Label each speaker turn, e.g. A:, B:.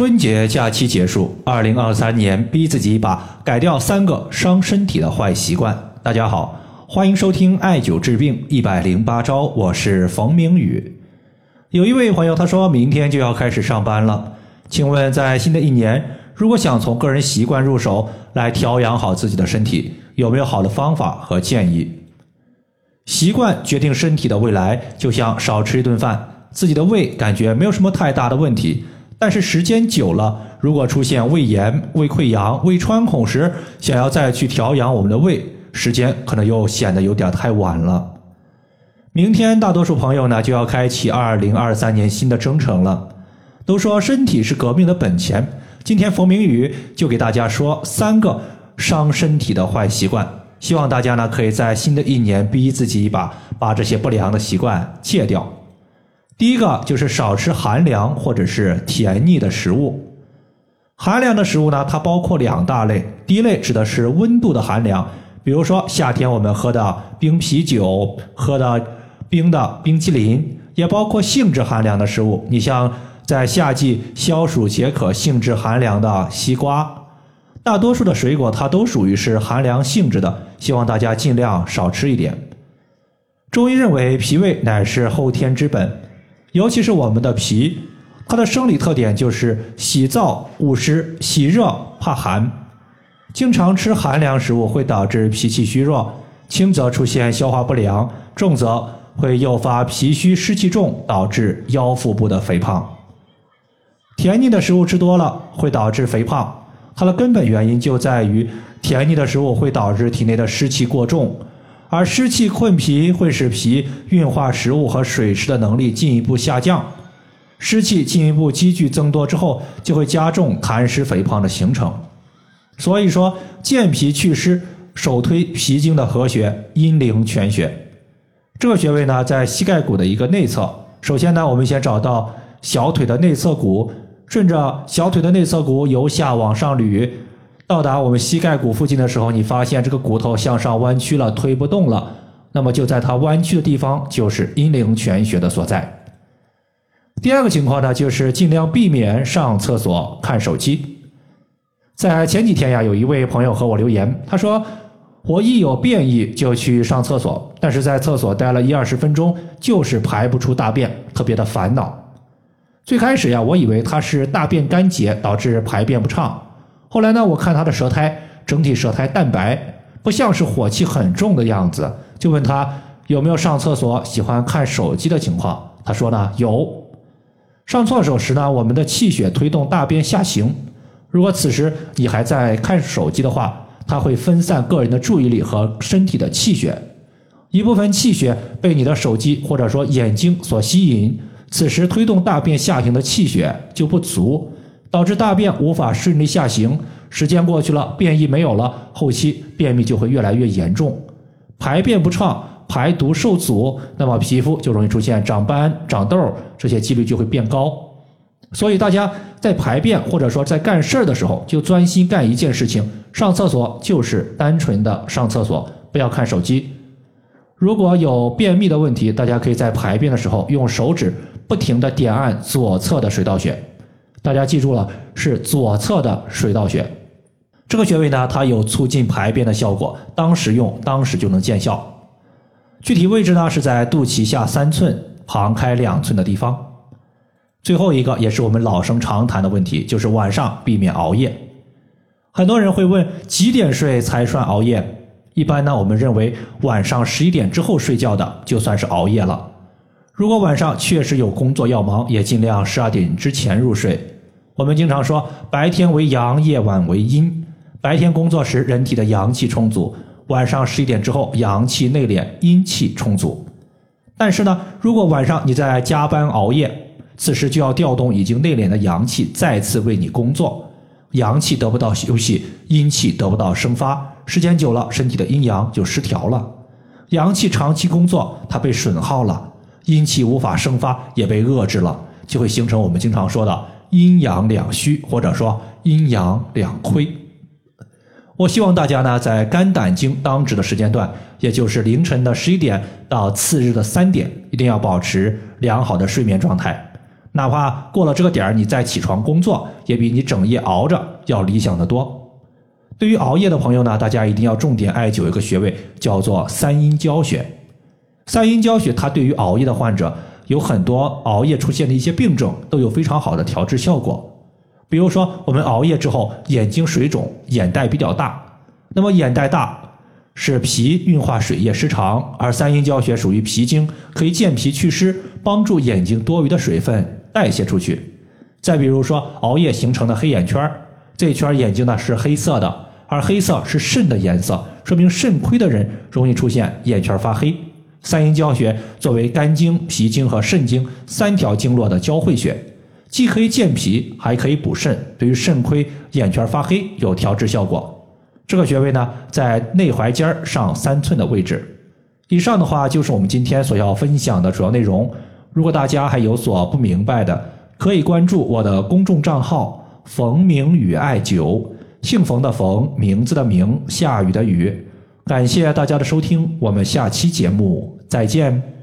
A: 春节假期结束，二零二三年逼自己一把，改掉三个伤身体的坏习惯。大家好，欢迎收听艾灸治病一百零八招，我是冯明宇。有一位朋友他说明天就要开始上班了，请问在新的一年，如果想从个人习惯入手来调养好自己的身体，有没有好的方法和建议？习惯决定身体的未来，就像少吃一顿饭，自己的胃感觉没有什么太大的问题。但是时间久了，如果出现胃炎、胃溃疡、胃穿孔时，想要再去调养我们的胃，时间可能又显得有点太晚了。明天大多数朋友呢就要开启二零二三年新的征程了。都说身体是革命的本钱，今天冯明宇就给大家说三个伤身体的坏习惯，希望大家呢可以在新的一年逼自己一把，把这些不良的习惯戒掉。第一个就是少吃寒凉或者是甜腻的食物。寒凉的食物呢，它包括两大类。第一类指的是温度的寒凉，比如说夏天我们喝的冰啤酒、喝的冰的冰淇淋，也包括性质寒凉的食物。你像在夏季消暑解渴、性质寒凉的西瓜，大多数的水果它都属于是寒凉性质的，希望大家尽量少吃一点。中医认为，脾胃乃是后天之本。尤其是我们的脾，它的生理特点就是喜燥恶湿，喜热怕寒。经常吃寒凉食物会导致脾气虚弱，轻则出现消化不良，重则会诱发脾虚湿气重，导致腰腹部的肥胖。甜腻的食物吃多了会导致肥胖，它的根本原因就在于甜腻的食物会导致体内的湿气过重。而湿气困脾会使脾运化食物和水湿的能力进一步下降，湿气进一步积聚增多之后，就会加重痰湿肥胖的形成。所以说，健脾祛湿，首推脾经的合穴阴陵泉穴。这个穴位呢，在膝盖骨的一个内侧。首先呢，我们先找到小腿的内侧骨，顺着小腿的内侧骨由下往上捋。到达我们膝盖骨附近的时候，你发现这个骨头向上弯曲了，推不动了，那么就在它弯曲的地方就是阴陵泉穴的所在。第二个情况呢，就是尽量避免上厕所看手机。在前几天呀，有一位朋友和我留言，他说我一有便意就去上厕所，但是在厕所待了一二十分钟，就是排不出大便，特别的烦恼。最开始呀，我以为他是大便干结导致排便不畅。后来呢，我看他的舌苔整体舌苔淡白，不像是火气很重的样子，就问他有没有上厕所喜欢看手机的情况。他说呢有，上厕所时呢，我们的气血推动大便下行，如果此时你还在看手机的话，它会分散个人的注意力和身体的气血，一部分气血被你的手机或者说眼睛所吸引，此时推动大便下行的气血就不足。导致大便无法顺利下行，时间过去了，便意没有了，后期便秘就会越来越严重，排便不畅，排毒受阻，那么皮肤就容易出现长斑、长痘，这些几率就会变高。所以大家在排便或者说在干事儿的时候，就专心干一件事情，上厕所就是单纯的上厕所，不要看手机。如果有便秘的问题，大家可以在排便的时候用手指不停地点按左侧的水道穴。大家记住了，是左侧的水道穴，这个穴位呢，它有促进排便的效果，当时用当时就能见效。具体位置呢是在肚脐下三寸、旁开两寸的地方。最后一个也是我们老生常谈的问题，就是晚上避免熬夜。很多人会问几点睡才算熬夜？一般呢，我们认为晚上十一点之后睡觉的就算是熬夜了。如果晚上确实有工作要忙，也尽量十二点之前入睡。我们经常说，白天为阳，夜晚为阴。白天工作时，人体的阳气充足；晚上十一点之后，阳气内敛，阴气充足。但是呢，如果晚上你在加班熬夜，此时就要调动已经内敛的阳气，再次为你工作。阳气得不到休息，阴气得不到生发，时间久了，身体的阴阳就失调了。阳气长期工作，它被损耗了。阴气无法生发，也被遏制了，就会形成我们经常说的阴阳两虚，或者说阴阳两亏。我希望大家呢，在肝胆经当值的时间段，也就是凌晨的十一点到次日的三点，一定要保持良好的睡眠状态。哪怕过了这个点儿，你再起床工作，也比你整夜熬着要理想的多。对于熬夜的朋友呢，大家一定要重点艾灸一个穴位，叫做三阴交穴。三阴交穴它对于熬夜的患者有很多熬夜出现的一些病症都有非常好的调治效果。比如说，我们熬夜之后眼睛水肿，眼袋比较大，那么眼袋大是脾运化水液失常，而三阴交穴属于脾经，可以健脾祛湿，帮助眼睛多余的水分代谢出去。再比如说，熬夜形成的黑眼圈这一圈眼睛呢是黑色的，而黑色是肾的颜色，说明肾亏的人容易出现眼圈发黑。三阴交穴作为肝经、脾经和肾经三条经络的交汇穴。既可以健脾，还可以补肾，对于肾亏、眼圈发黑有调治效果。这个穴位呢，在内踝尖上三寸的位置。以上的话就是我们今天所要分享的主要内容。如果大家还有所不明白的，可以关注我的公众账号“冯明宇艾灸”，姓冯的冯，名字的名，下雨的雨。感谢大家的收听，我们下期节目再见。